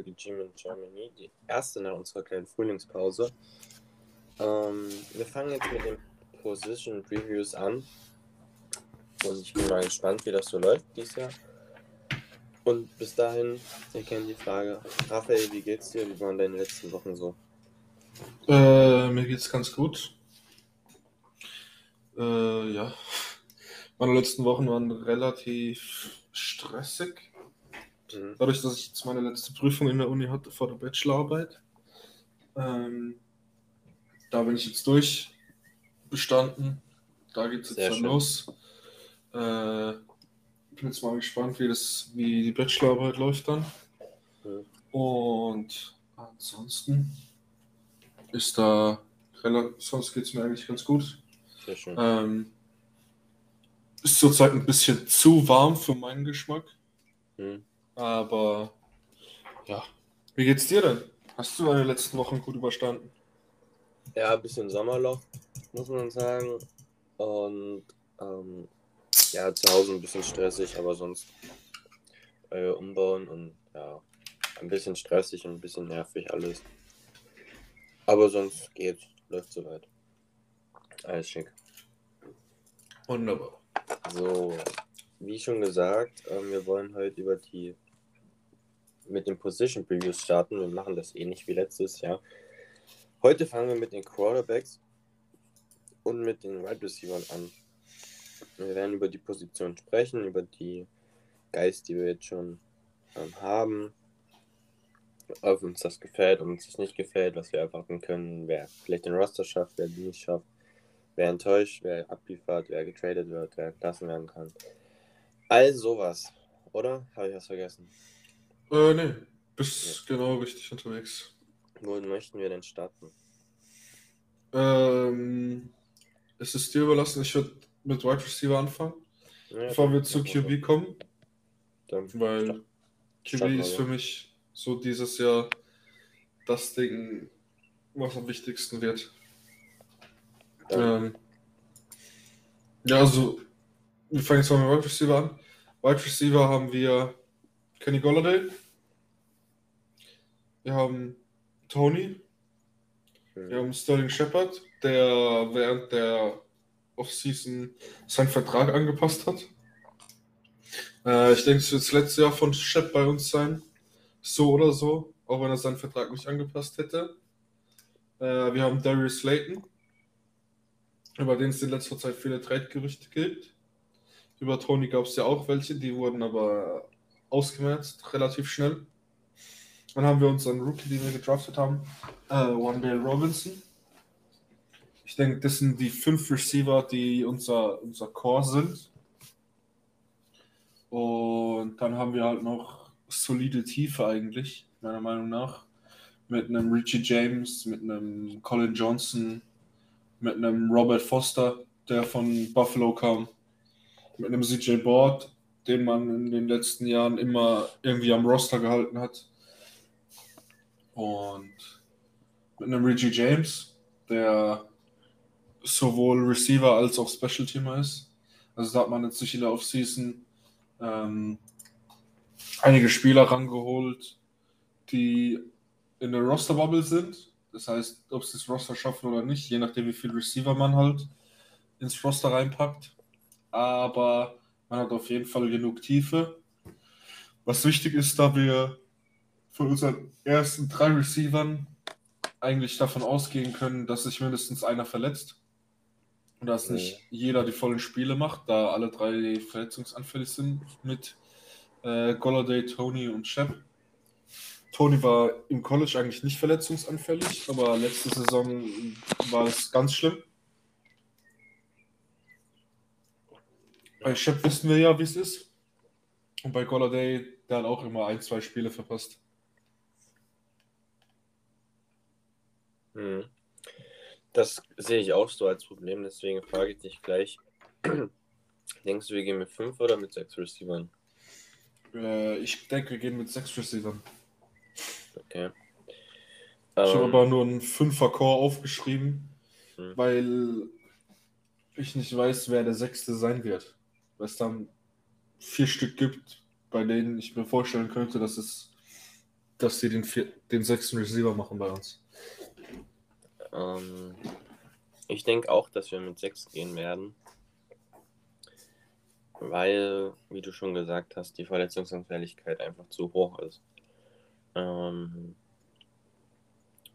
Folge Gym in Germany, die erste nach unserer kleinen Frühlingspause. Ähm, wir fangen jetzt mit den Position Reviews an. Und ich bin mal gespannt, wie das so läuft dieses Jahr. Und bis dahin, ihr kennt die Frage. Raphael, wie geht's dir? Wie waren deine letzten Wochen so? Äh, mir geht's ganz gut. Äh, ja. Meine letzten Wochen waren relativ stressig. Mhm. Dadurch, dass ich jetzt meine letzte Prüfung in der Uni hatte vor der Bachelorarbeit. Ähm, da bin ich jetzt durch bestanden. Da geht es jetzt Sehr dann schön. los. Äh, bin jetzt mal gespannt, wie, das, wie die Bachelorarbeit läuft dann. Mhm. Und ansonsten ist da sonst geht es mir eigentlich ganz gut. Sehr schön. Ähm, ist zurzeit ein bisschen zu warm für meinen Geschmack, Mhm. Aber ja. Wie geht's dir denn? Hast du deine letzten Wochen gut überstanden? Ja, ein bisschen Sommerloch, muss man sagen. Und ähm, ja, zu Hause ein bisschen stressig, aber sonst äh, umbauen und ja, ein bisschen stressig und ein bisschen nervig alles. Aber sonst geht's, läuft soweit. Alles schick. Wunderbar. So, wie schon gesagt, ähm, wir wollen heute über die mit den Position Previews starten. Wir machen das ähnlich wie letztes Jahr. Heute fangen wir mit den Quarterbacks und mit den Wide Receivers an. Wir werden über die Position sprechen, über die Guys, die wir jetzt schon ähm, haben. Ob uns das gefällt, ob uns das nicht gefällt, was wir erwarten können, wer vielleicht den Roster schafft, wer den nicht schafft, wer enttäuscht, wer abliefert, wer getradet wird, wer entlassen werden kann. All sowas, oder? Habe ich was vergessen? Äh, nee, bist genau richtig unterwegs. Wo möchten wir denn starten? Ähm, es ist dir überlassen, ich würde mit Wide Receiver anfangen, Ja, bevor wir zu QB kommen, Dann, weil QB ist ja. für mich so dieses Jahr das Ding, was am wichtigsten wird. Ähm, ja, also, wir fangen jetzt mal mit Wide Receiver an. Wide Receiver haben wir Kenny Golladay. Wir haben Tony. Wir haben Sterling Shepard, der während der Offseason seinen Vertrag angepasst hat. Äh, ich denke, es wird das letzte Jahr von Shep bei uns sein. So oder so, auch wenn er seinen Vertrag nicht angepasst hätte. Äh, wir haben Darius Slayton, über den es in letzter Zeit viele Trade-Gerüchte gibt. Über Tony gab es ja auch welche, die wurden aber ausgemerzt, relativ schnell. Dann haben wir unseren Rookie, den wir gedraftet haben, äh, Wandale Robinson. Ich denke, das sind die fünf Receiver, die unser, unser Core sind. Und dann haben wir halt noch solide Tiefe eigentlich, meiner Meinung nach. Mit einem Richie James, mit einem Colin Johnson, mit einem Robert Foster, der von Buffalo kam, mit einem CJ Board, den man in den letzten Jahren immer irgendwie am Roster gehalten hat. Und mit einem Richie James, der sowohl Receiver als auch Special Teamer ist. Also da hat man jetzt sich in der Offseason ähm, einige Spieler rangeholt, die in der Roster-Bubble sind. Das heißt, ob sie das Roster schaffen oder nicht, je nachdem, wie viel Receiver man halt ins Roster reinpackt. Aber man hat auf jeden Fall genug Tiefe. Was wichtig ist, da wir von unseren ersten drei Receivern eigentlich davon ausgehen können, dass sich mindestens einer verletzt. Und dass Mhm. nicht jeder die vollen Spiele macht, da alle drei verletzungsanfällig sind mit äh, Golladay, Tony und Shep. Tony war im College eigentlich nicht verletzungsanfällig, aber letzte Saison war es ganz schlimm. Bei Shep wissen wir ja, wie es ist. Und bei Golladay, der hat auch immer ein, zwei Spiele verpasst. hm. Das sehe ich auch so als Problem, deswegen frage ich dich gleich. Denkst du, wir gehen mit fünf oder mit sechs Receivern? Äh, ich denke, wir gehen mit sechs Receivern. Okay. Ich habe Ähm, aber nur einen Fünfer-Core aufgeschrieben, Hm. weil ich nicht weiß, wer der sechste sein wird. Es dann vier Stück gibt, bei denen ich mir vorstellen könnte, dass es dass sie den, vier, den sechsten Receiver machen bei uns. Ähm, ich denke auch, dass wir mit 6 gehen werden. Weil, wie du schon gesagt hast, die Verletzungsanfälligkeit einfach zu hoch ist. Ähm,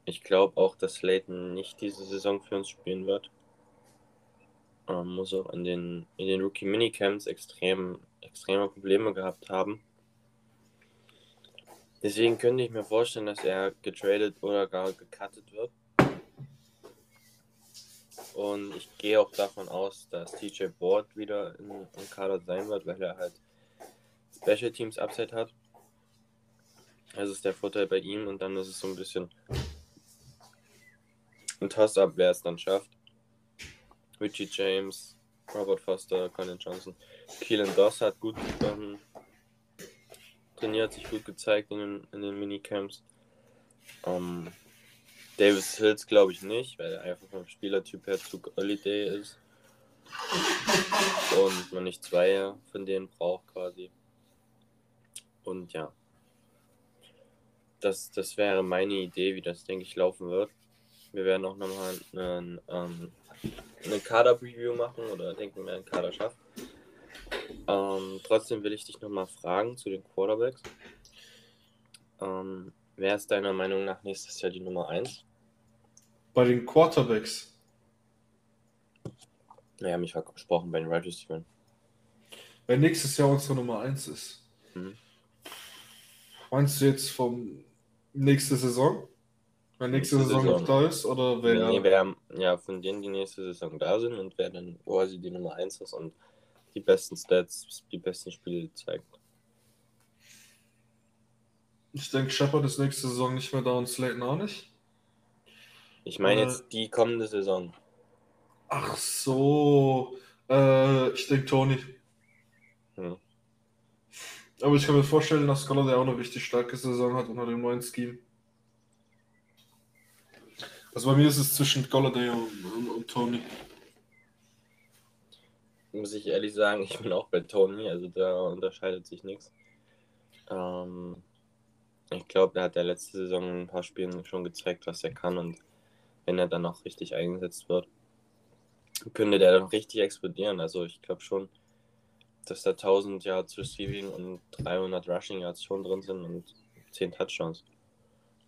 ich glaube auch, dass Slayton nicht diese Saison für uns spielen wird. Ähm, muss auch in den, in den Rookie-Minicamps extrem, extreme Probleme gehabt haben. Deswegen könnte ich mir vorstellen, dass er getradet oder gar gecuttet wird. Und ich gehe auch davon aus, dass TJ Board wieder im, im Kader sein wird, weil er halt Special Teams Upside hat. Das ist der Vorteil bei ihm und dann ist es so ein bisschen ein Toss-Up, wer es dann schafft. Richie James, Robert Foster, Colin Johnson. Keelan Doss hat gut ähm, trainiert, sich gut gezeigt in den, in den Minicamps. Ähm, Davis Hills glaube ich nicht, weil er einfach vom Spielertyp her zu Early Day ist. Und man nicht zwei von denen braucht quasi. Und ja. Das, das wäre meine Idee, wie das, denke ich, laufen wird. Wir werden auch nochmal einen, ähm, eine Kader-Preview machen oder denken wir, einen Kader schafft. Ähm, trotzdem will ich dich nochmal fragen zu den Quarterbacks. Ähm, wer ist deiner Meinung nach nächstes Jahr die Nummer 1? Bei den Quarterbacks. Naja, mich versprochen bei den Wide Receivers. Wer nächstes Jahr unsere Nummer 1 ist. Mhm. Meinst du jetzt vom nächste Saison? Wenn nächste, nächste Saison, Saison, noch da ist? Oder wer? Nee, wer ja, von denen die nächste Saison da sind und wer dann quasi die Nummer 1 ist und die besten Stats, die besten Spiele zeigt. Ich denke, Shepard ist nächste Saison nicht mehr da und Slayton auch nicht. Ich meine äh, jetzt die kommende Saison. Ach so. Äh, ich denke Tony. Hm. Aber ich kann mir vorstellen, dass Scholar der auch eine richtig starke Saison hat unter dem neuen Scheme. Also bei mir ist es zwischen Golladay und, und, Tony muss ich ehrlich sagen, ich bin auch bei Tony, also da unterscheidet sich nichts. Ähm, ich glaube, der hat der letzte Saison in ein paar Spielen schon gezeigt, was er kann und wenn er dann auch richtig eingesetzt wird, könnte der dann richtig explodieren. Also ich glaube schon, dass da 1000 Yards Receiving und 300 Rushing Yards schon drin sind und 10 Touchdowns.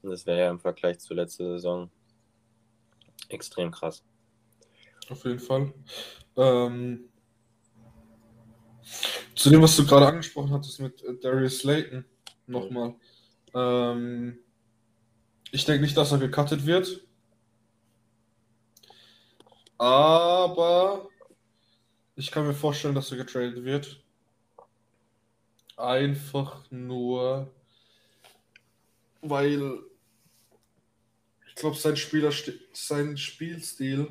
Und das wäre ja im Vergleich zur letzten Saison extrem krass. Auf jeden Fall. Ähm, zu dem, was du gerade angesprochen hattest mit äh, Darius Slayton, nochmal. Ähm, ich denke nicht, dass er gecuttet wird. Aber ich kann mir vorstellen, dass er getradet wird. Einfach nur, weil glaube, sein sein Spielstil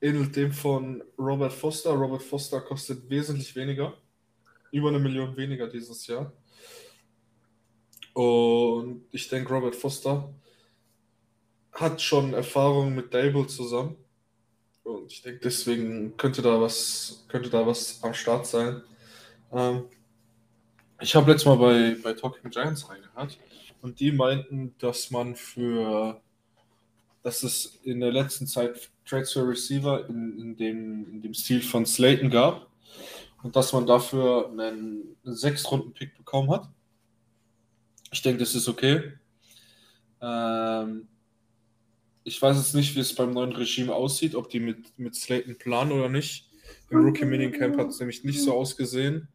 ähnelt dem von Robert Foster. Robert Foster kostet wesentlich weniger. Über eine Million weniger dieses Jahr. Und ich denke, Robert Foster hat schon Erfahrung mit Dable zusammen. Und ich denke, deswegen könnte da was, könnte da was am Start sein. Ähm, ich habe letztes Mal bei, bei Talking Giants reingehört und die meinten, dass man für, dass es in der letzten Zeit Trades für Receiver in, in, dem, in dem Stil von Slayton gab und dass man dafür einen, Sechs-Runden-Pick bekommen hat. Ich denke, das ist okay. Ähm, ich weiß jetzt nicht, wie es beim neuen Regime aussieht, ob die mit, mit Slayton planen oder nicht. Im Rookie Minicamp hat es nämlich nicht so ausgesehen,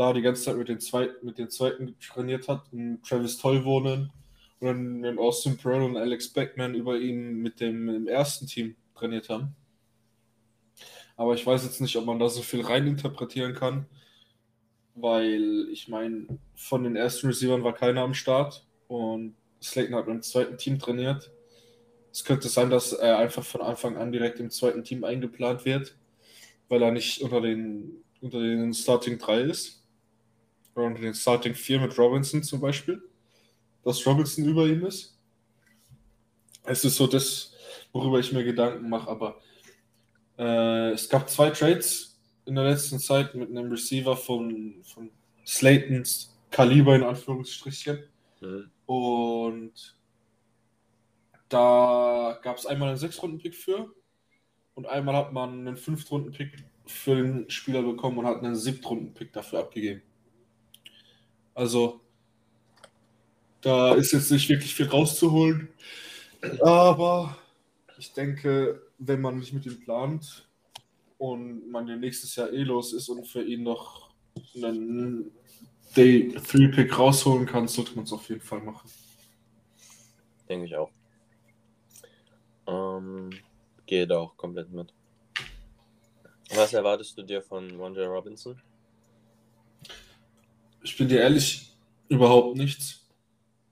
da die ganze Zeit mit den zweiten, mit den zweiten trainiert hat und Travis Tollwohnen und dann mit Austin Pearl und Alex Beckman über ihn mit dem im ersten Team trainiert haben. Aber ich weiß jetzt nicht, ob man da so viel reininterpretieren kann, weil ich meine, von den ersten Receivern war keiner am Start und Slayton hat mit dem zweiten Team trainiert. Es könnte sein, dass er einfach von Anfang an direkt im zweiten Team eingeplant wird, weil er nicht unter den, unter den Starting 3 ist. Unter den Starting 4 mit Robinson zum Beispiel. Dass Robinson über ihm ist. Es ist so das, worüber ich mir Gedanken mache. Aber äh, es gab zwei Trades in der letzten Zeit mit einem Receiver von, von Slaytons Kaliber in Anführungsstrichen. Mhm. Und da gab es einmal einen Sechs-Runden-Pick für und einmal hat man einen Fünf-Runden-Pick für den Spieler bekommen und hat einen Siebtrunden-Pick dafür abgegeben. Also, da ist jetzt nicht wirklich viel rauszuholen. Aber ich denke, wenn man nicht mit ihm plant und man den nächstes Jahr eh los ist und für ihn noch einen Day 3 Pick rausholen kann, sollte man es auf jeden Fall machen. Denke ich auch. Ähm, gehe da auch komplett mit. Was erwartest du dir von Wanda Robinson? Ich bin dir ehrlich, überhaupt nichts.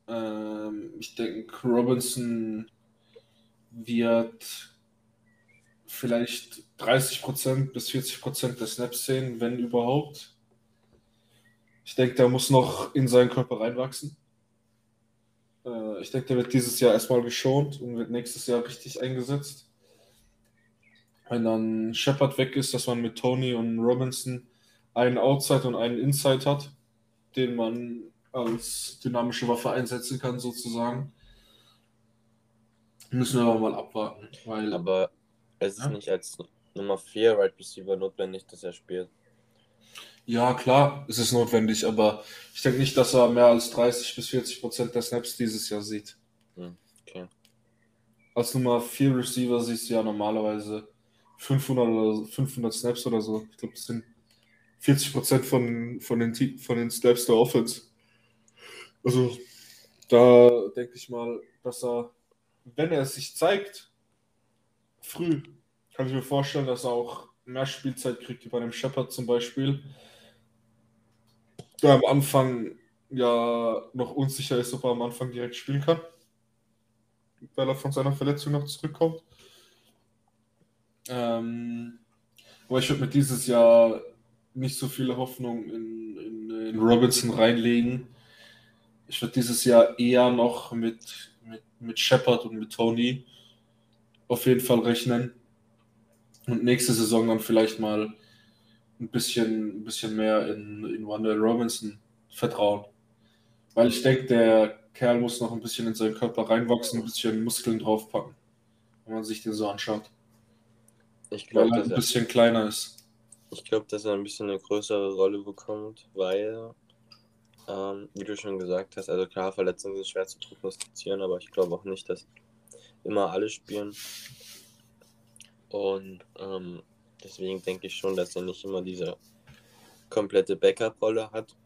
Ähm, ich denke, Robinson wird vielleicht 30% bis 40% der Snaps sehen, wenn überhaupt. Ich denke, der muss noch in seinen Körper reinwachsen. Äh, ich denke, der wird dieses Jahr erstmal geschont und wird nächstes Jahr richtig eingesetzt. Wenn dann Shepard weg ist, dass man mit Tony und Robinson einen Outside und einen Inside hat, den man als dynamische Waffe einsetzen kann, sozusagen. Müssen wir aber mal abwarten. Weil, aber es ist ja? nicht als Nummer 4 Right Receiver notwendig, dass er spielt. Ja, klar, es ist notwendig, aber ich denke nicht, dass er mehr als 30 bis 40 Prozent der Snaps dieses Jahr sieht. Hm, okay. Als Nummer 4 Receiver siehst du ja normalerweise 500 oder 500 Snaps oder so. Ich glaube, das sind 40 Prozent von, von, den, von den Snaps der Offense. Also, da denke ich mal, dass er, wenn er es sich zeigt, früh, kann ich mir vorstellen, dass er auch mehr Spielzeit kriegt, wie bei dem Shepard zum Beispiel. Der am Anfang ja noch unsicher ist, ob er am Anfang direkt spielen kann, weil er von seiner Verletzung noch zurückkommt. Ähm, aber ich würde mir dieses Jahr nicht so viele Hoffnung in, in, in Robinson reinlegen. Ich würde dieses Jahr eher noch mit, mit, mit Shepard und mit Tony auf jeden Fall rechnen. Und nächste Saison dann vielleicht mal ein bisschen, ein bisschen mehr in, in Wandel Robinson vertrauen. Weil ich denke, der Kerl muss noch ein bisschen in seinen Körper reinwachsen, ein bisschen Muskeln draufpacken, wenn man sich den so anschaut. Ich glaube, weil er ein bisschen er, kleiner ist. Ich glaube, dass er ein bisschen eine größere Rolle bekommt, weil, ähm, wie du schon gesagt hast, also klar, Verletzungen sind schwer zu prognostizieren, aber ich glaube auch nicht, dass immer alle spielen. Und ähm, deswegen denke ich schon, dass er nicht immer diese komplette Backup-Rolle hat.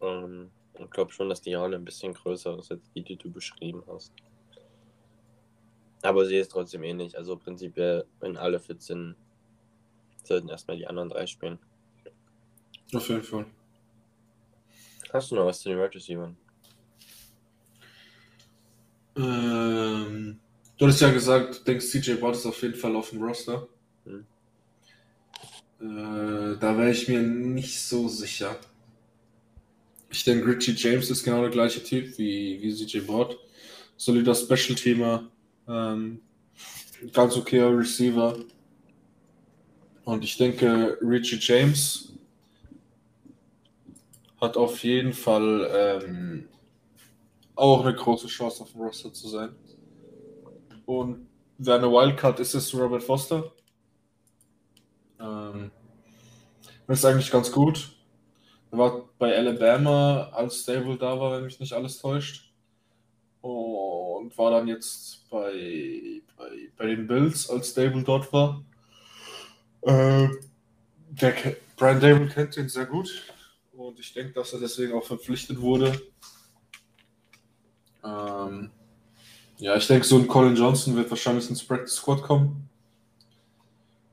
Ähm, ich glaube schon, dass die Rolle ein bisschen größer ist, als die, die du beschrieben hast. Aber sie ist trotzdem ähnlich. Also prinzipiell, wenn alle fit sind, sollten erstmal die anderen drei spielen. Auf jeden Fall. Hast du noch was zu den Wide Receivers? Ähm, du hast ja gesagt, du denkst, CJ Watt ist auf jeden Fall auf dem Roster. Hm. Äh, da wäre ich mir nicht so sicher. Ich denke, Richie James ist genau der gleiche Typ wie, wie CJ Watt. Solider Special-Teamer, ähm, ganz okayer Receiver. Und ich denke, Richie James hat auf jeden Fall ähm, auch eine große Chance auf dem Roster zu sein. Und wer eine Wildcard ist, ist Robert Foster. Ähm, das ist eigentlich ganz gut. Er war bei Alabama, als Stable da war, wenn mich nicht alles täuscht. Und war dann jetzt bei, bei, bei den Bills, als Stable dort war. Äh, der, Brian Dable kennt ihn sehr gut. Und ich denke, dass er deswegen auch verpflichtet wurde. Ähm, ja, ich denke, so ein Colin Johnson wird wahrscheinlich ins Practice Squad kommen.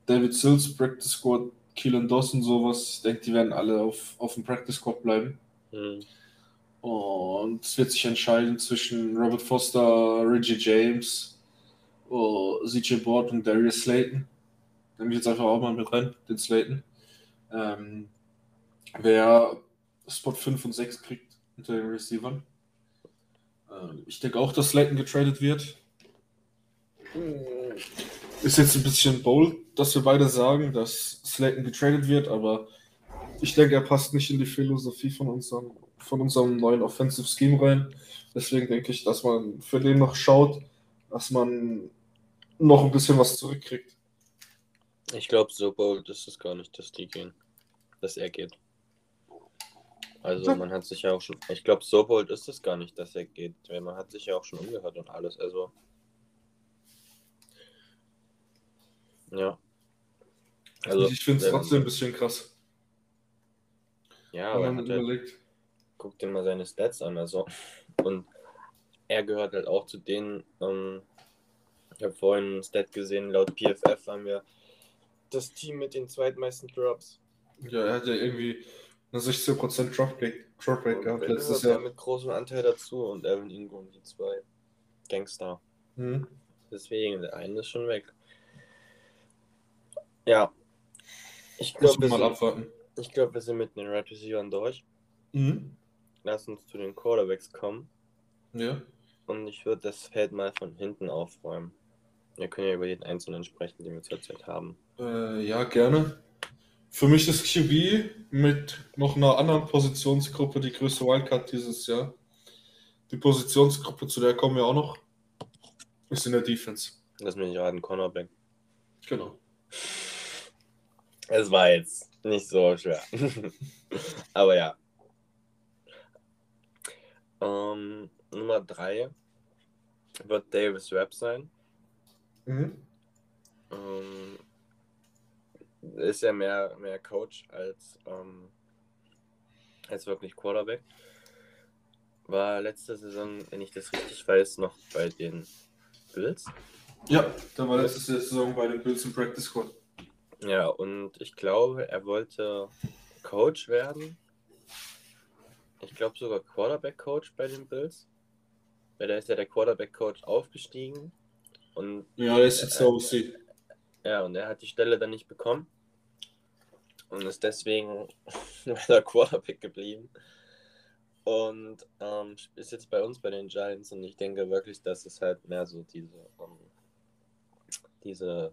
David Sills, Practice Squad, Keelan Dawson, sowas. Ich denke, die werden alle auf, auf dem Practice Squad bleiben. Mhm. Und es wird sich entscheiden zwischen Robert Foster, Reggie James, oh, CJ Board und Darius Slayton. Nehme ich jetzt einfach auch mal mit rein, den Slayton. Ähm, wer Spot 5 und 6 kriegt unter den Receivern. Ähm, ich denke auch, dass Slayton getradet wird. Ist jetzt ein bisschen bold, dass wir beide sagen, dass Slayton getradet wird, aber Ich denke, er passt nicht in die Philosophie von unserem, von unserem neuen Offensive Scheme rein. Deswegen denke ich, dass man für den noch schaut, dass man noch ein bisschen was zurückkriegt. Ich glaube, so bold ist es gar nicht, dass die gehen. Dass er geht. Also man hat sich ja auch schon. Ich glaube, so bold ist es gar nicht, dass er geht. Weil man hat sich ja auch schon umgehört und alles. Also. Ja. Also, ich finde es trotzdem ein bisschen krass. Ja, aber er man hat halt, überlegt. guck dir mal seine Stats an. Also. Und er gehört halt auch zu denen. Ähm, ich habe vorhin ein Stat gesehen, laut PFF haben wir das Team mit den zweitmeisten Drops. Ja, er hat ja irgendwie eine 16% Drop Rate, Drop Rate gehabt letztes Jahr. mit großem Anteil dazu und Evan Ingram die zwei Gangster. Mhm. Deswegen, der eine ist schon weg. Ja. Ich glaube, wir, sind- ich glaub, wir sind mit den Red Receivers durch. Mhm. Lass uns zu den Quarterbacks kommen. Ja. Und ich würde das Feld mal von hinten aufräumen. Wir können ja über jeden einzelnen sprechen, den wir zurzeit haben. Äh, ja, gerne. Für mich ist QB mit noch einer anderen Positionsgruppe die größte Wildcard dieses Jahr. Die Positionsgruppe, zu der kommen wir auch noch, ist in der Defense. Lass mich nicht raten, Cornerback. Genau. Es war jetzt nicht so schwer. Aber ja. Ähm, Nummer 3 wird Davis Webb sein. Mhm. Ähm, ist ja mehr, mehr Coach als, ähm, als wirklich Quarterback. War letzte Saison, wenn ich das richtig weiß, noch bei den Bills. Ja, der war letzte Saison bei den Bills im Practice Squad. Ja, und ich glaube, er wollte Coach werden. Ich glaube sogar Quarterback-Coach bei den Bills. Weil da ist ja der Quarterback-Coach aufgestiegen. Und Ja, der ist jetzt der OC. Ja, und er hat die Stelle dann nicht bekommen. Und ist deswegen weiter Quarterback geblieben. Und ähm, ist jetzt bei uns bei den Giants. Und ich denke wirklich, dass es halt mehr so diese, ähm, diese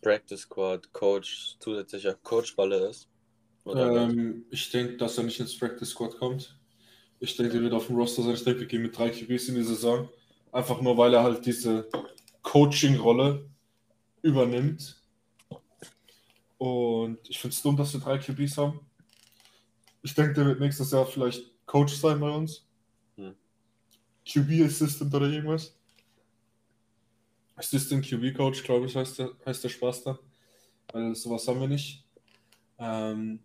Practice Squad Coach, zusätzlicher Coach-Rolle ist. Ähm, ich denke, dass er nicht ins Practice Squad kommt. Ich denke, er wird auf dem Roster sein. Ich denke, wir gehen mit drei QBs in die Saison. Einfach nur, weil er halt diese Coaching-Rolle übernimmt. Und ich finde es dumm, dass wir drei QBs haben. Ich denke, der wird nächstes Jahr vielleicht Coach sein bei uns. Hm. QB Assistant oder irgendwas. Assistant QB Coach, glaube ich, heißt der, heißt der Spaß da. Weil sowas haben wir nicht. Ähm,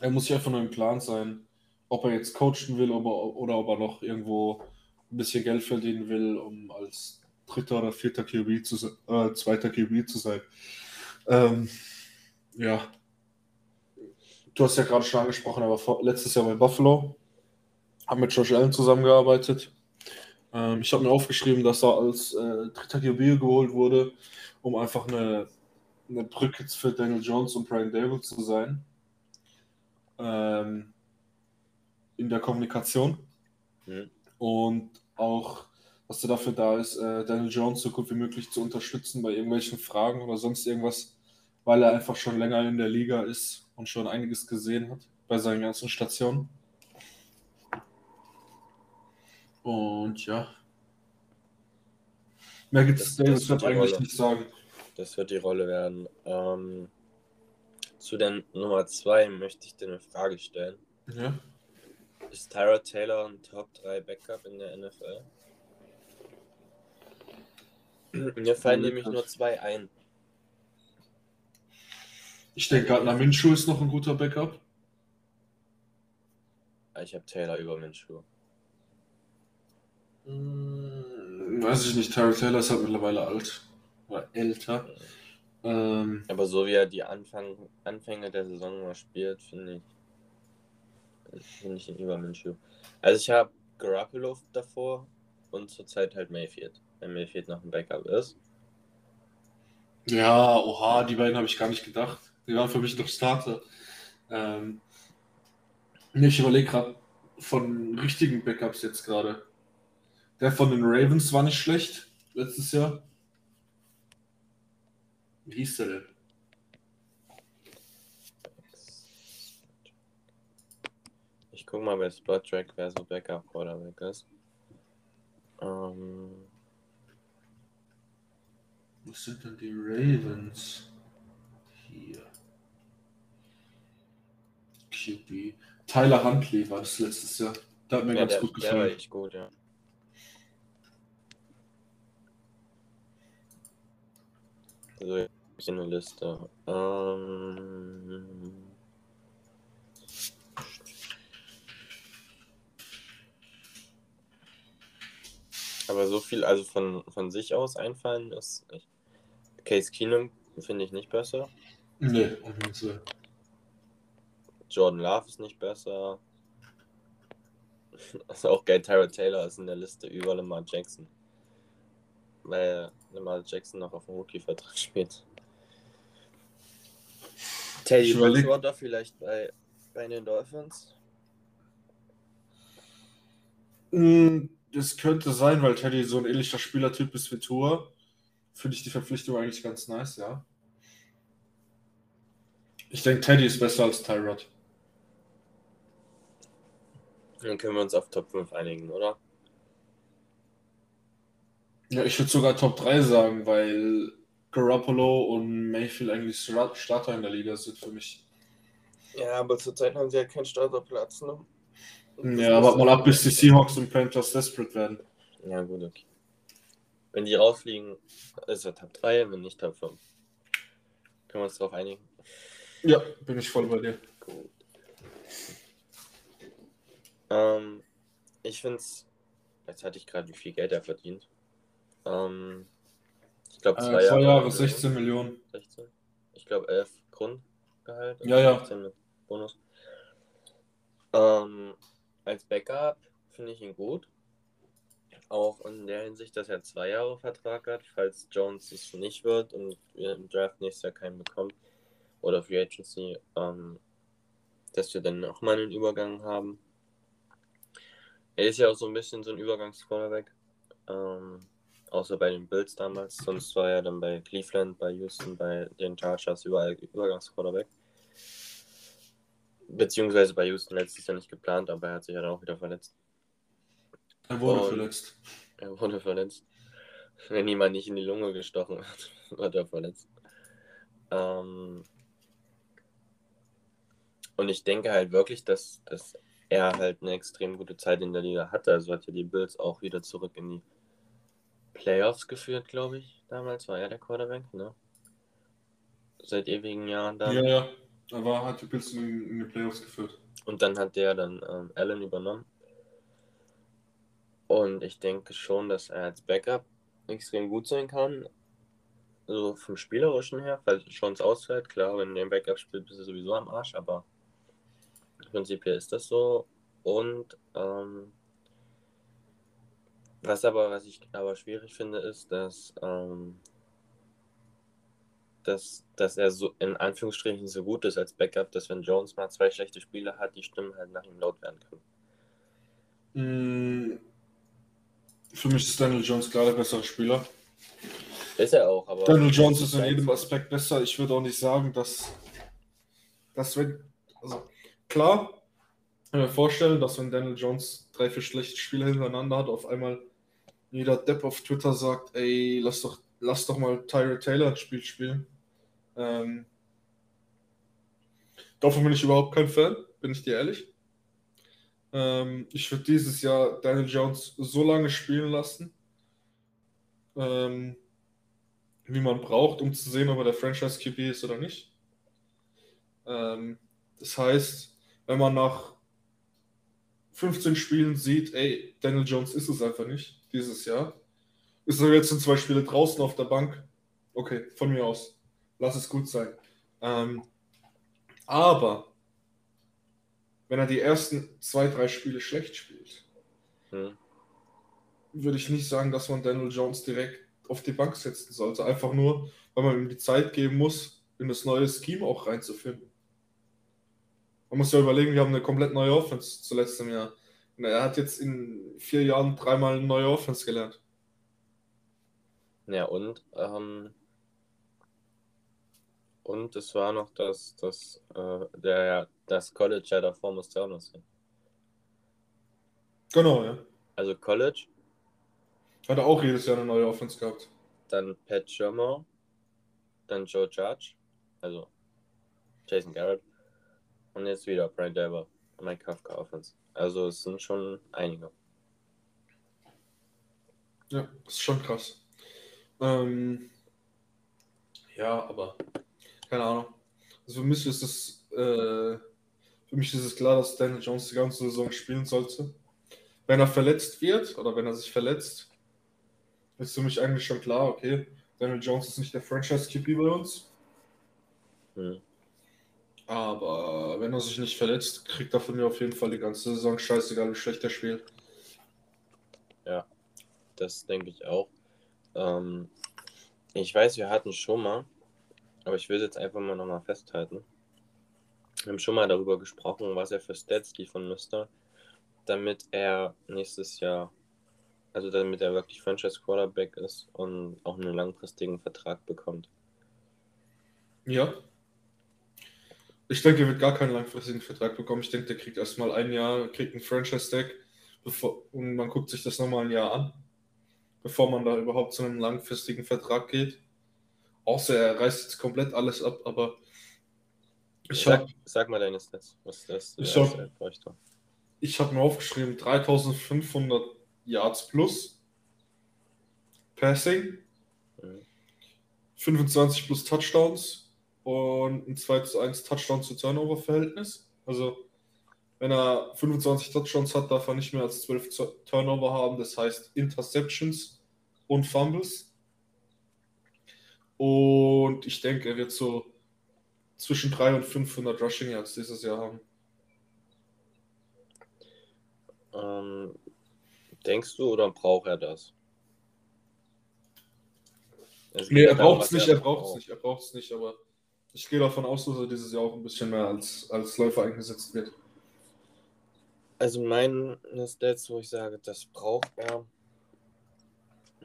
er muss sich einfach nur im Plan sein, ob er jetzt coachen will ob er, oder ob er noch irgendwo ein bisschen Geld verdienen will, um als dritter oder vierter QB zu äh, zweiter QB zu sein. Ähm, ja. Du hast ja gerade schon angesprochen, er war vor, letztes Jahr bei Buffalo, haben mit Josh Allen zusammengearbeitet. Ähm, ich habe mir aufgeschrieben, dass er als äh, dritter QB geholt wurde, um einfach eine, eine Brücke für Daniel Jones und Brian Dable zu sein. Ähm, in der Kommunikation. Hm. Und auch, dass er dafür da ist, äh, Daniel Jones so gut wie möglich zu unterstützen bei irgendwelchen Fragen oder sonst irgendwas, weil er einfach schon länger in der Liga ist und schon einiges gesehen hat bei seinen ganzen Stationen. Und ja. Mehr gibt es Davis wird eigentlich Rolle. nicht sagen. Das wird die Rolle werden. Ähm, zu der Nummer 2 möchte ich dir eine Frage stellen. Ja. Ist Tyra Taylor ein Top 3 Backup in der NFL? Mir fallen Ja, nämlich krass. nur zwei ein. Ich denke, Gardner Minshew ist noch ein guter Backup. Ich habe Taylor über Minshew. Hm, Weiß ich nicht, Tyrell Taylor ist halt mittlerweile alt. Oder älter. Ähm, Aber so wie er die Anfang, Anfänge der Saison mal spielt, finde ich, finde ich ihn über Minshew. Also ich habe Garoppolo davor und zurzeit halt Mayfield wenn mir fehlt noch ein Backup ist. Ja, oha, die beiden habe ich gar nicht gedacht. Die waren für mich noch Starter. Ähm, ich überlege gerade von richtigen Backups jetzt gerade. Der von den Ravens war nicht schlecht letztes Jahr. Wie hieß der denn? Ich guck mal bei Spot Track, wer so Backup Quarterback ist. Ähm. Was sind denn die Ravens? Hier. QB. Tyler Huntley war das letztes Jahr. Der hat mir ja, ganz der, gut der war gefallen. echt gut, ja. So, jetzt hab ich eine Liste. Ähm, aber so viel, also von, von sich aus einfallen ist nicht. Case Keenum finde ich nicht besser. Nee, auf jeden Fall. Jordan Love ist nicht besser. Also auch geil, Tyra Taylor ist in der Liste über Lamar Jackson. Weil Lamar Jackson noch auf dem Rookie-Vertrag spielt. Teddy Bridgewater vielleicht bei, bei den Dolphins. Mm, Das könnte sein, weil Teddy so ein ähnlicher Spielertyp ist wie Tour. Finde ich die Verpflichtung eigentlich ganz nice, ja. Ich denke, Teddy ist besser als Tyrod. Dann können wir uns auf Top 5 einigen, oder? Ja, ich würde sogar Top 3 sagen, weil Garoppolo und Mayfield eigentlich Starter in der Liga sind für mich. Ja, aber zurzeit haben sie ja keinen Starterplatz, ne? Ja, warte mal ab, bis die Seahawks und Panthers desperate werden. Ja, gut, okay. Wenn die rausfliegen, ist er Top 3, wenn nicht Top 5. Können wir uns darauf einigen? Ja, bin ich voll bei dir. Gut. Ähm, ich finde es, jetzt hatte ich gerade, wie viel Geld er verdient. Ähm, ich glaube, Äh, zwei, zwei Jahre, Millionen. 16 Millionen. 16. Ich glaube, 11 Grundgehalt. und Ja, ja. 15 mit Bonus. Ähm, als Backup finde ich ihn gut. Auch in der Hinsicht, dass er zwei Jahre Vertrag hat, falls Jones es nicht wird und wir im Draft nächstes Jahr keinen bekommen oder Free Agency, ähm, dass wir dann auch mal einen Übergang haben. Er ist ja auch so ein bisschen so ein Übergangsquarterback. Ähm, außer bei den Bills damals. Sonst war er dann bei Cleveland, bei Houston, bei den Chargers überall Übergangsquarterback. Beziehungsweise bei Houston letztes Jahr nicht geplant, aber er hat sich ja dann auch wieder verletzt. Er wurde Und- verletzt. Er wurde verletzt. Wenn jemand nicht in die Lunge gestochen hat, wird er verletzt. Ähm und ich denke halt wirklich, dass, dass er halt eine extrem gute Zeit in der Liga hatte. Also hat ja die Bills auch wieder zurück in die Playoffs geführt, glaube ich. Damals war er der Quarterback, ne? Seit ewigen Jahren dann. Ja, ja. Er war, hat die Bills in, in die Playoffs geführt. Und dann hat der dann ähm, Allen übernommen. Und ich denke schon, dass er als Backup extrem gut sein kann. Also vom Spielerischen her, falls Chance ausfällt, klar, wenn der Backup spielt, bist du sowieso am Arsch, aber prinzipiell ist das so. Und ähm, was aber, was ich aber schwierig finde, ist, dass, ähm, dass, dass er so in Anführungsstrichen so gut ist als Backup, dass wenn Jones mal zwei schlechte Spiele hat, die Stimmen halt nach ihm laut werden können. Mm, Für mich ist Daniel Jones klar der bessere Spieler. Ist er auch, aber. Daniel Jones ist in jedem Aspekt besser. Ich würde auch nicht sagen, dass, dass wenn, also klar, kann mir vorstellen, dass wenn Daniel Jones drei, vier schlechte Spiele hintereinander hat, auf einmal jeder Depp auf Twitter sagt, ey, lass doch, lass doch mal Tyra Taylor ein Spiel spielen. Ähm, davon bin ich überhaupt kein Fan, bin ich dir ehrlich. Ähm, ich würde dieses Jahr Daniel Jones so lange spielen lassen, ähm, wie man braucht, um zu sehen, ob er der Franchise QB ist oder nicht. Ähm, das heißt, wenn man nach 15 Spielen sieht, ey, Daniel Jones ist es einfach nicht dieses Jahr, ist er jetzt in zwei Spiele draußen auf der Bank. Okay, von mir aus. Lass es gut sein. Ähm, aber wenn er die ersten zwei, drei Spiele schlecht spielt, Hm. würde ich nicht sagen, dass man Daniel Jones direkt auf die Bank setzen sollte. Einfach nur, weil man ihm die Zeit geben muss, in das neue Scheme auch reinzufinden. Man muss ja überlegen, wir haben eine komplett neue Offense zuletzt im Jahr. Und er hat jetzt in vier Jahren dreimal eine neue Offense gelernt. Ja, und, ähm, und es war noch das, das, äh, der, das College ja davor musste auch noch sein. Genau, ja. Also College, Hat er auch jedes Jahr eine neue Offense gehabt. dann Pat Shermer, dann Joe Judge, also Jason Garrett und jetzt wieder Brian Dever, Mike Kafka Offense. Also es sind schon einige. Ja, ist schon krass. Ähm, ja, aber keine Ahnung. Also für mich ist es, äh, für mich ist es klar, dass Daniel Jones die ganze Saison spielen sollte. Wenn er verletzt wird oder wenn er sich verletzt, ist für mich eigentlich schon klar, okay, Daniel Jones ist nicht der Franchise QB bei uns. Hm. Aber wenn er sich nicht verletzt, kriegt er von mir auf jeden Fall die ganze Saison scheißegal, wie schlecht er spielt. Das denke ich auch. Ähm, ich weiß, wir hatten schon mal, aber ich will jetzt einfach mal nochmal festhalten. Wir haben schon mal darüber gesprochen, was er für Stats liefern müsste, damit er nächstes Jahr, also damit er wirklich Franchise Quarterback ist und auch einen langfristigen Vertrag bekommt. Ja. Ich denke, er wird gar keinen langfristigen Vertrag bekommen. Ich denke, der kriegt erstmal ein Jahr, kriegt einen Franchise-Tag und man guckt sich das nochmal ein Jahr an, bevor man da überhaupt zu einem langfristigen Vertrag geht. Außer er reißt jetzt komplett alles ab, aber ich Sag, habe sag mal deine Stats, was das Ich was hab- mir aufgeschrieben 3500 Yards plus Passing, Mhm. 25 plus Touchdowns und ein 2 zu 1 Touchdown zu Turnover Verhältnis. Also wenn er 25 Touchdowns hat, darf er nicht mehr als 12 Zu- Turnover haben, das heißt Interceptions und Fumbles. Und ich denke, er wird so zwischen 300 und 500 Rushing Yards dieses Jahr haben. Ähm, denkst du oder braucht er das? Es Nee, er braucht es nicht, er braucht es nicht, er braucht es nicht, aber ich gehe davon aus, dass er dieses Jahr auch ein bisschen mehr als, als Läufer eingesetzt wird. Also meine Stats, wo ich sage, das braucht er,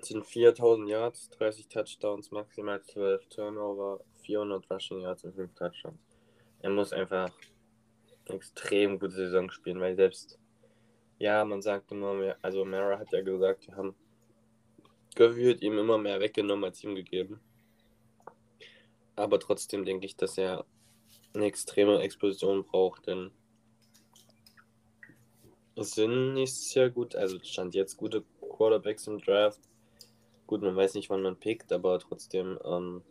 sind 4000 Yards, 30 Touchdowns, maximal 12 Turnover, 400 Rushing Yards und 5 Touchdowns. Er muss einfach eine extrem gute Saison spielen, weil selbst, ja, man sagt immer mehr, also Mara hat ja gesagt, wir haben gefühlt ihm immer mehr weggenommen als ihm gegeben. Aber trotzdem denke ich, dass er eine extreme Explosion braucht, denn es sind nächstes Jahr gut, also stand jetzt gute Quarterbacks im Draft. Gut, man weiß nicht, wann man pickt, aber trotzdem, ähm,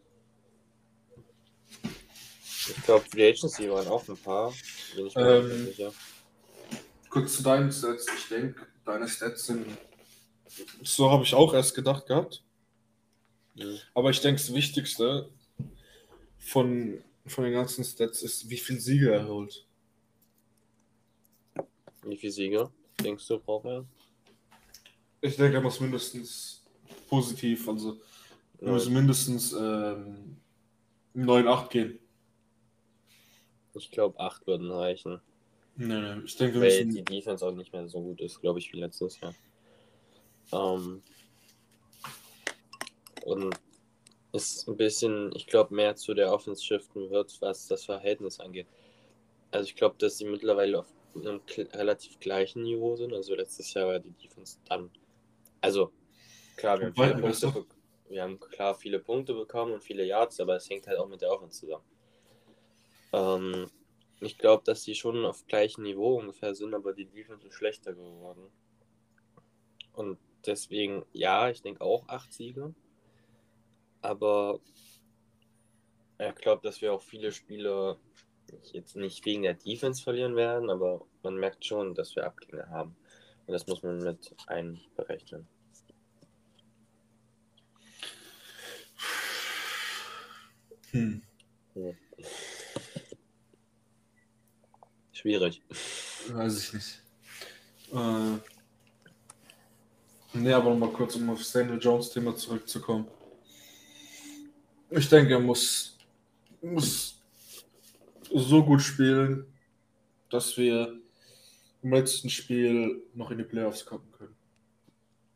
ich glaube, Free Agency waren auch ein paar. Bin ich mir Ähm, sicher. Kurz zu deinen Stats, ich denke, deine Stats sind. So habe ich auch erst gedacht gehabt. Mhm. Aber ich denke, das Wichtigste von, von den ganzen Stats ist, wie viel Siege er holt. Wie viele Siege denkst du, braucht er? Ich denke, er muss mindestens positiv, also er muss mindestens ähm, 9-8 gehen. Ich glaube, 8 würden reichen. Nee, nee, ich denke, wir Weil müssen. die Defense auch nicht mehr so gut ist, glaube ich, wie letztes Jahr. Ähm, und ist ein bisschen, ich glaube, mehr zu der Offense shiften wird, was das Verhältnis angeht. Also ich glaube, dass sie mittlerweile auf einem relativ gleichen Niveau sind. Also letztes Jahr war die Defense dann. Also klar, wir haben, viele Punkte, be- wir haben klar viele Punkte bekommen und viele Yards, aber es hängt halt auch mit der Offense zusammen. Ähm, ich glaube, dass sie schon auf gleichem Niveau ungefähr sind, aber die Defense ist schlechter geworden. Und deswegen, ja, ich denke auch acht Siege. Aber ich glaube, dass wir auch viele Spiele jetzt nicht wegen der Defense verlieren werden, aber man merkt schon, dass wir Abgänge haben. Und das muss man mit einberechnen. Hm. Schwierig. Weiß ich nicht. Äh, nee, aber nochmal kurz, um auf das Daniel Jones-Thema zurückzukommen. Ich denke, er muss, muss so gut spielen, dass wir im letzten Spiel noch in die Playoffs kommen können.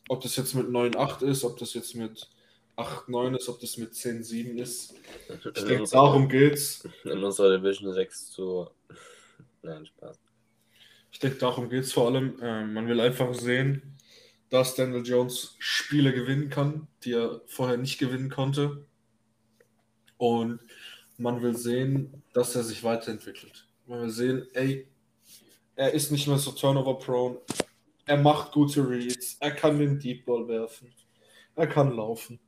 Ob das jetzt mit 9-8 ist, ob das jetzt mit 8-9 ist, ob das mit 10-7 ist. Ich denke, darum geht's. In unserer Division 6 zu. Nein, Spaß. Ich denke, darum geht es vor allem. Ähm, man will einfach sehen, dass Daniel Jones Spiele gewinnen kann, die er vorher nicht gewinnen konnte. Und man will sehen, dass er sich weiterentwickelt. Man will sehen, ey, er ist nicht mehr so turnover-prone. Er macht gute Reads. Er kann den Deep Ball werfen. Er kann laufen.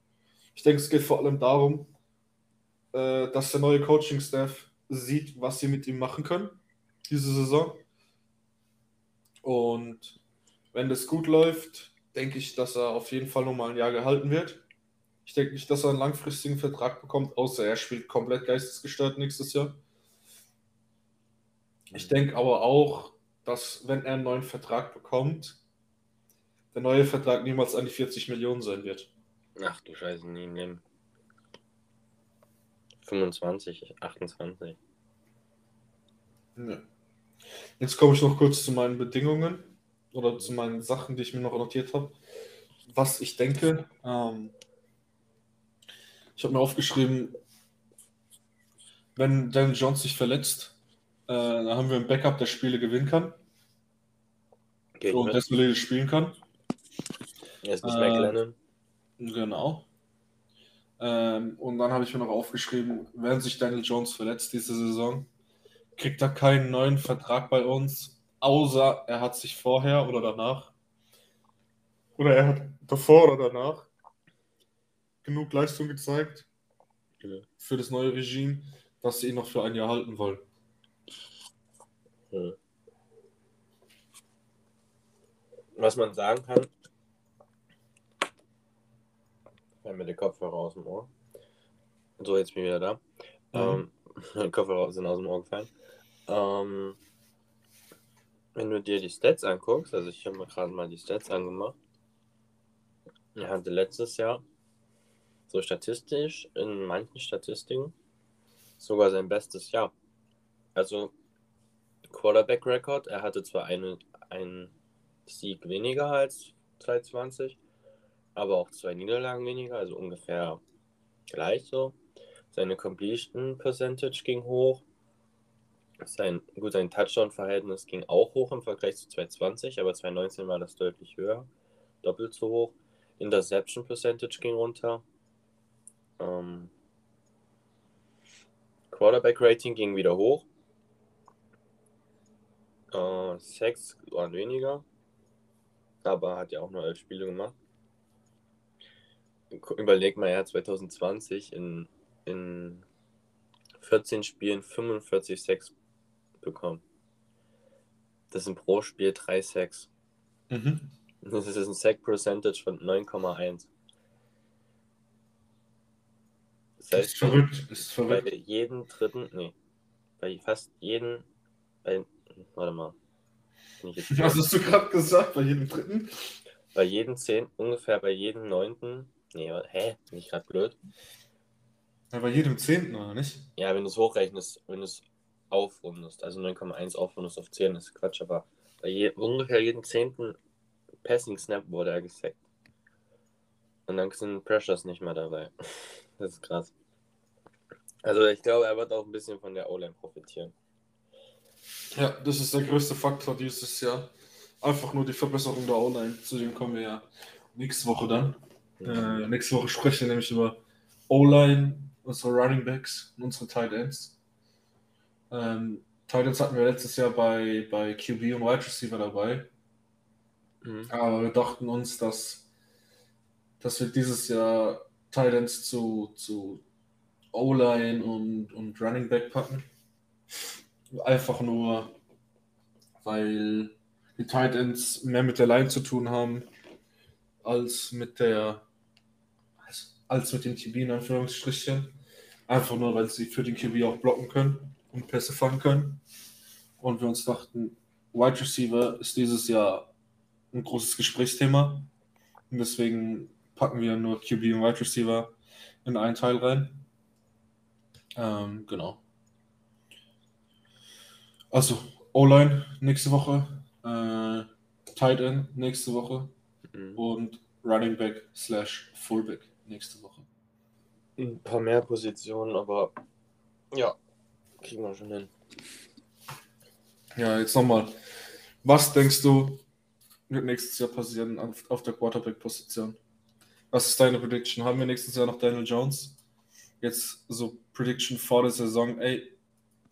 Ich denke, es geht vor allem darum, äh, dass der neue Coaching-Staff sieht, was sie mit ihm machen können, diese Saison. Und wenn das gut läuft, denke ich, dass er auf jeden Fall nochmal ein Jahr gehalten wird. Ich denke nicht, dass er einen langfristigen Vertrag bekommt, außer er spielt komplett geistesgestört nächstes Jahr. Ich denke aber auch, dass wenn er einen neuen Vertrag bekommt, der neue Vertrag niemals an die 40 Millionen sein wird. Ach du Scheiße, nie nehmen. 25, 28. Ja. Jetzt komme ich noch kurz zu meinen Bedingungen oder zu meinen Sachen, die ich mir noch notiert habe. Was ich denke, ähm, ich habe mir aufgeschrieben, wenn Daniel Jones sich verletzt, äh, dann haben wir ein Backup, der Spiele gewinnen kann. Geht und solide spielen kann. Er ist nicht mehr Äh, Glennon. Genau. Ähm, und dann habe ich mir noch aufgeschrieben, wenn sich Daniel Jones verletzt diese Saison, kriegt er keinen neuen Vertrag bei uns, außer er hat sich vorher oder danach, oder er hat davor oder danach genug Leistung gezeigt Mhm. für das neue Regime, dass sie ihn noch für ein Jahr halten wollen. Was man sagen kann, wenn mir der Kopfhörer aus dem Ohr. So, jetzt bin ich wieder da. Mhm. Ähm, Kopfhörer sind aus dem Ohr gefallen. Ähm, wenn du dir die Stats anguckst, also ich habe mir gerade mal die Stats angemacht. Er hatte letztes Jahr so statistisch in manchen Statistiken sogar sein bestes Jahr. Also Quarterback-Record, er hatte zwar eine, einen Sieg weniger als 2020, aber auch zwei Niederlagen weniger, also ungefähr gleich so. Seine Completion Percentage ging hoch. Sein, gut, sein Touchdown-Verhältnis ging auch hoch im Vergleich zu 2020, aber 2019 war das deutlich höher, doppelt so hoch. Interception Percentage ging runter. Ähm, Quarterback Rating ging wieder hoch. Äh, Sacks waren weniger, aber hat ja auch nur elf Spiele gemacht. Überleg mal, er hat 2020 in, in 14 Spielen 45 Sacks bekommen. Das sind pro Spiel drei Sacks. Mhm. Das ist ein Sack Percentage von 9,1. Das Das ist verrückt, ist bei verrückt. jedem dritten, nee, bei fast jedem, bei, warte mal, Was hast du gerade gesagt bei jedem dritten? bei jedem zehn, ungefähr bei jedem neunten, nee, hä, bin ich gerade blöd? Ja, bei jedem zehnten, oder nicht? Ja, wenn du es hochrechnest, wenn du es aufrundest, also 9,1 aufrundest auf 10, ist Quatsch, aber bei je, ungefähr jedem zehnten Passing Snap wurde er gesackt. Und dann sind Pressures nicht mehr dabei. Das ist krass. Also ich glaube, er wird auch ein bisschen von der O-Line profitieren. Ja, das ist der größte Faktor dieses Jahr. Einfach nur die Verbesserung der O-Line. Zu dem kommen wir ja nächste Woche dann. Äh, nächste Woche sprechen wir nämlich über O-Line, unsere Running Backs und unsere Tight Ends. Ähm, Tight Ends hatten wir letztes Jahr bei, bei QB und Wide Receiver dabei. Mhm. Aber wir dachten uns, dass, dass wir dieses Jahr Tight Ends zu, zu O-Line und, und Running Back packen. Einfach nur, weil die Tight Ends mehr mit der Line zu tun haben, als mit der als, mit dem QB in Anführungsstrichen. Einfach nur, weil sie für den QB auch blocken können und Pässe fangen können. Und wir uns dachten, Wide Receiver ist dieses Jahr ein großes Gesprächsthema. Und deswegen packen wir nur QB und Wide Receiver in einen Teil rein. Ähm, genau. Also, O-Line nächste Woche, äh, Tight End nächste Woche Mhm. und Running Back slash Fullback nächste Woche. Ein paar mehr Positionen, aber ja, kriegen wir schon hin. Ja, jetzt nochmal Was denkst du, wird nächstes Jahr passieren auf, auf der Quarterback-Position? Was ist deine Prediction? Haben wir nächstes Jahr noch Daniel Jones? Jetzt so Prediction vor der Saison, ey,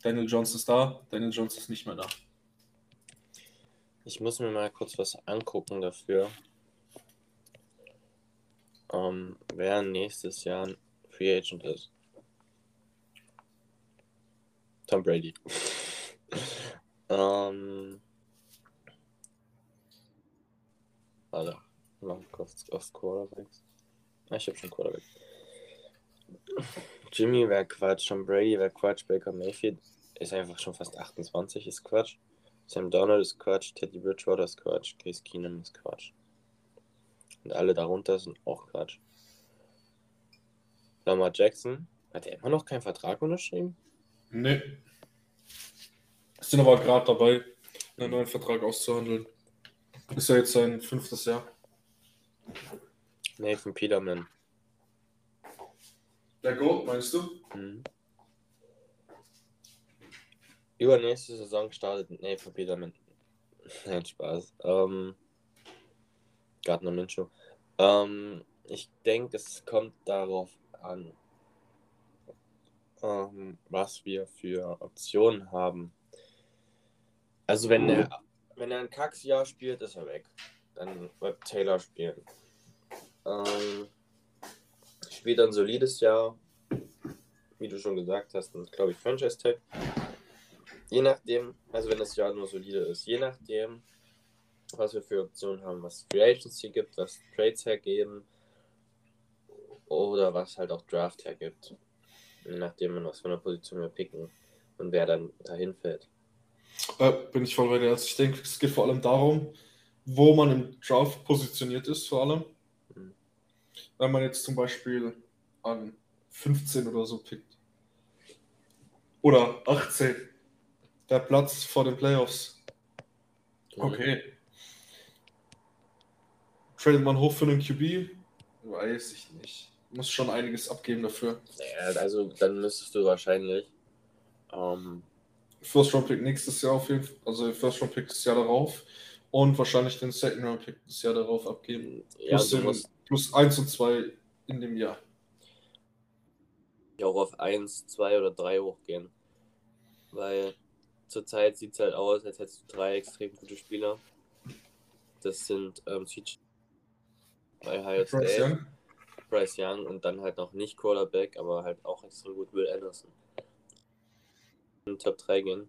Daniel Jones ist da, Daniel Jones ist nicht mehr da. Ich muss mir mal kurz was angucken dafür. Ähm, wer nächstes Jahr ein Free Agent ist. Tom Brady. ähm, warte, noch kurz aufs Quarterbacks. Ah, ich hab schon Quarterback. Jimmy wäre Quatsch, Tom Brady wäre Quatsch, Baker Mayfield ist einfach schon fast 28, ist Quatsch. Sam Donald ist Quatsch, Teddy Bridgewater ist Quatsch, Case Keenum ist Quatsch. Und alle darunter sind auch Quatsch. Lamar Jackson, hat er immer noch keinen Vertrag unterschrieben? Nee. Sind aber gerade dabei, einen neuen Vertrag auszuhandeln. Ist ja jetzt sein fünftes Jahr. Nathan Peterman. Der Goat, meinst du? Mhm. Übernächste Saison startet Nathan Peterman. Nein, Spaß. Ähm, Gardner Minshew. Ähm, ich denke, es kommt darauf an, ähm, was wir für Optionen haben. Also wenn er, wenn er ein Kacksjahr spielt, ist er weg. Dann wird Taylor spielen. Ähm, spielt ein solides Jahr, wie du schon gesagt hast, und glaube ich Franchise Tag. Je nachdem, also wenn das Jahr nur solide ist, je nachdem, was wir für Optionen haben, was Free Agency gibt, was Trades hergeben oder was halt auch Draft hergibt. Nachdem, was für eine Position wir picken und wer dann dahin fällt. Äh, bin ich voll bei dir. Also ich denke, es geht vor allem darum, wo man im Draft positioniert ist, vor allem. Mhm. Wenn man jetzt zum Beispiel an 15 oder so pickt. Oder 18. Der Platz vor den Playoffs. Mhm. Okay. Tradet man hoch für einen QB? Weiß ich nicht. Muss schon einiges abgeben dafür. Ja, also dann müsstest du wahrscheinlich ähm, First Round Pick nächstes Jahr auf jeden Fall, also First Round Pick das Jahr darauf und wahrscheinlich den Second Round Pick das Jahr darauf abgeben. Ja, plus, den, musst, plus 1 und 2 in dem Jahr. Ja, auch auf 1, 2 oder 3 hochgehen. Weil zurzeit sieht es halt aus, als hättest du drei extrem gute Spieler. Das sind ähm, CJ bei Ohio Bryce State, Young. Bryce Young und dann halt noch nicht Quarterback, aber halt auch extrem gut Will Anderson. In Top 3 gehen.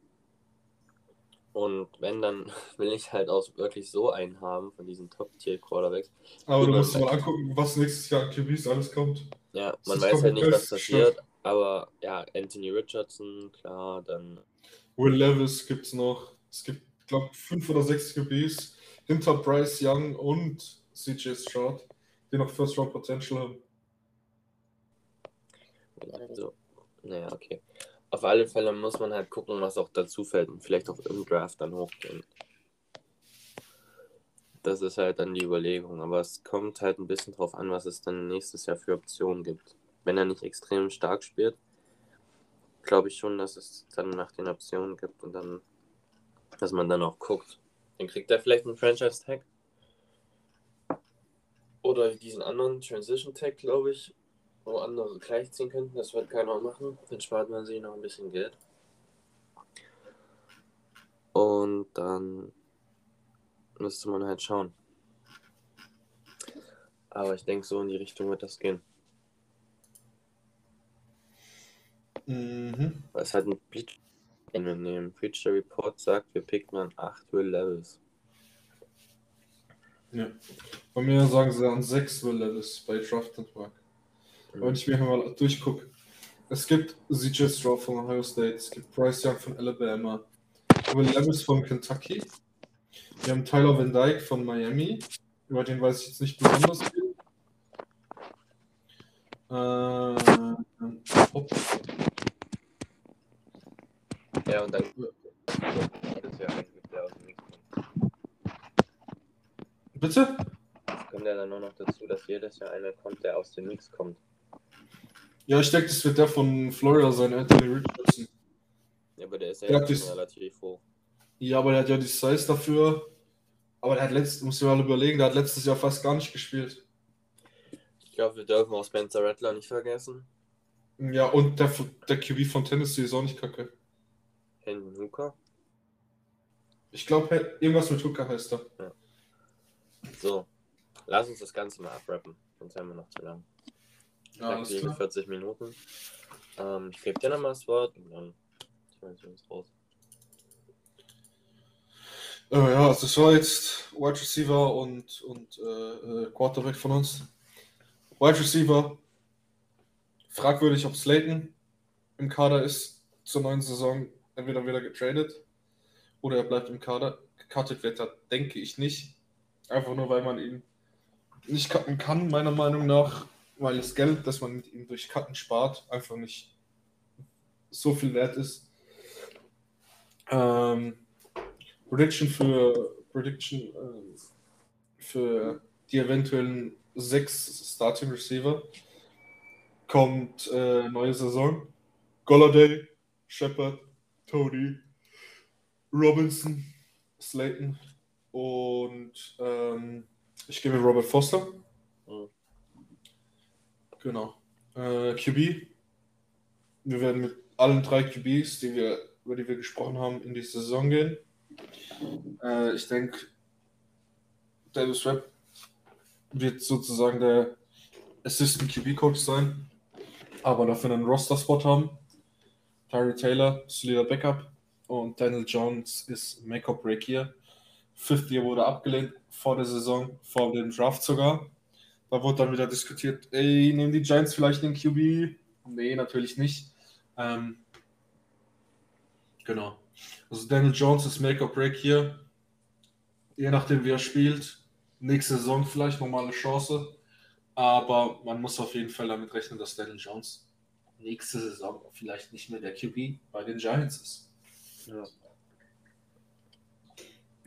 Und wenn, dann will ich halt auch wirklich so einen haben von diesen Top-Tier-Quarterbacks. Aber du musst mal angucken, was nächstes Jahr an QBs alles kommt. Ja, man weiß halt nicht, was passiert, aber ja, Anthony Richardson, klar, dann Will Levis gibt es noch. Es gibt, glaube ich, fünf oder sechs QBs hinter Bryce Young und CJ Stroud, die noch First Round Potential haben. Also, naja, okay. Auf alle Fälle muss man halt gucken, was auch dazu fällt und vielleicht auch im Draft dann hochgehen. Das ist halt dann die Überlegung, aber es kommt halt ein bisschen drauf an, was es dann nächstes Jahr für Optionen gibt. Wenn er nicht extrem stark spielt, glaube ich schon, dass es dann nach den Optionen gibt und dann, dass man dann auch guckt. Dann kriegt er vielleicht einen Franchise-Tag. Oder diesen anderen Transition-Tag, glaube ich, wo andere gleichziehen könnten. Das wird keiner machen. Dann spart man sich noch ein bisschen Geld. Und dann müsste man halt schauen. Aber ich denke, so in die Richtung wird das gehen. Mhm. Weil es halt ein Bleach wenn wir nehmen. Preacher Report sagt, wir picken an 8 Will Levels. Ja. Bei mir sagen sie an sechs Will Levis bei Draft Network. Mhm. Wenn ich mir mal durchgucke, es gibt CJ Stroud von Ohio State, es gibt Bryce Young von Alabama, Will Levis von Kentucky, wir haben Tyler Van Dyke von Miami, über den weiß ich jetzt nicht besonders viel. Äh, hopp. Ja, und dann das ja eigentlich der aus dem Mix kommt. Bitte? Es kommt ja dann nur noch dazu, dass jedes Jahr einer kommt, der aus dem Mix kommt. Ja, ich denke, das wird der von Florida sein, Anthony Richardson. Ja, aber der ist ja jetzt schon relativ hoch. Ja, aber der hat ja die Size dafür. Aber der hat letztes, muss ich mal überlegen, der hat letztes Jahr fast gar nicht gespielt. Ich glaube, wir dürfen auch Spencer Rattler nicht vergessen. Ja, und der, der QB von Tennessee ist auch nicht kacke. Henry Hooker. Ich glaube, irgendwas mit Hooker heißt er. Ja. So, lass uns das Ganze mal abrappen, sonst haben wir noch zu lang. Ja, Aktive klar. 40 Minuten. Ähm, ich gebe dir nochmal das Wort und dann schmeißen wir uns raus. Äh, ja, also das war jetzt Wide Receiver und, und äh, äh, Quarterback von uns. Wide Receiver. Fragwürdig, ob Slayton im Kader ist zur neuen Saison. Entweder wieder getradet oder er bleibt im Kader. Gecuttet wird er, denke ich nicht. Einfach nur, weil man ihn nicht cutten kann, meiner Meinung nach. Weil das Geld, das man mit ihm durch Cutten spart, einfach nicht so viel wert ist. Ähm, Prediction für Prediction äh, für die eventuellen sechs Starting Receiver kommt äh, neue Saison. Golladay, Shepard, Tony, Robinson, Slayton und ähm, ich gebe Robert Foster. Mhm. Genau. Äh, QB. Wir werden mit allen drei QBs, die wir, über die wir gesprochen haben, in die Saison gehen. Äh, ich denke, Davis Webb wird sozusagen der Assistant QB Coach sein, aber dafür einen Roster-Spot haben. Tyree Taylor, solider Backup und Daniel Jones ist Make-or-Break hier. Fifth Year wurde abgelehnt vor der Saison, vor dem Draft sogar. Da wurde dann wieder diskutiert, ey, nehmen die Giants vielleicht den QB? Nee, natürlich nicht. Ähm, genau. Also Daniel Jones ist Make or Break hier. Je nachdem, wie er spielt. Nächste Saison vielleicht nochmal eine Chance. Aber man muss auf jeden Fall damit rechnen, dass Daniel Jones nächste Saison vielleicht nicht mehr der QB bei den Giants ist. Ja.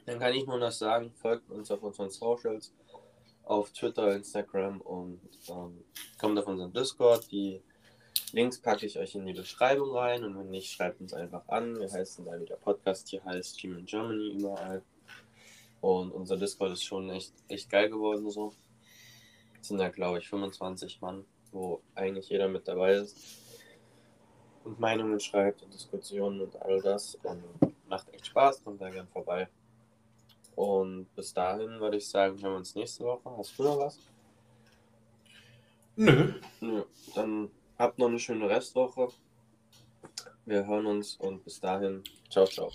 Dann kann ich nur noch sagen, folgt uns auf unseren Socials, auf Twitter, Instagram und ähm, kommt auf unseren Discord. Die Links packe ich euch in die Beschreibung rein und wenn nicht, schreibt uns einfach an. Wir heißen da, wie der Podcast hier heißt, Team in Germany überall. Und unser Discord ist schon echt, echt geil geworden so. Sind da, glaube ich, 25 Mann, wo eigentlich jeder mit dabei ist und Meinungen schreibt und Diskussionen und all das. Und macht echt Spaß, kommt da gern vorbei. Und bis dahin würde ich sagen, hören wir uns nächste Woche. Hast du noch was? Nö. Ja, dann habt noch eine schöne Restwoche. Wir hören uns und bis dahin. Ciao, ciao.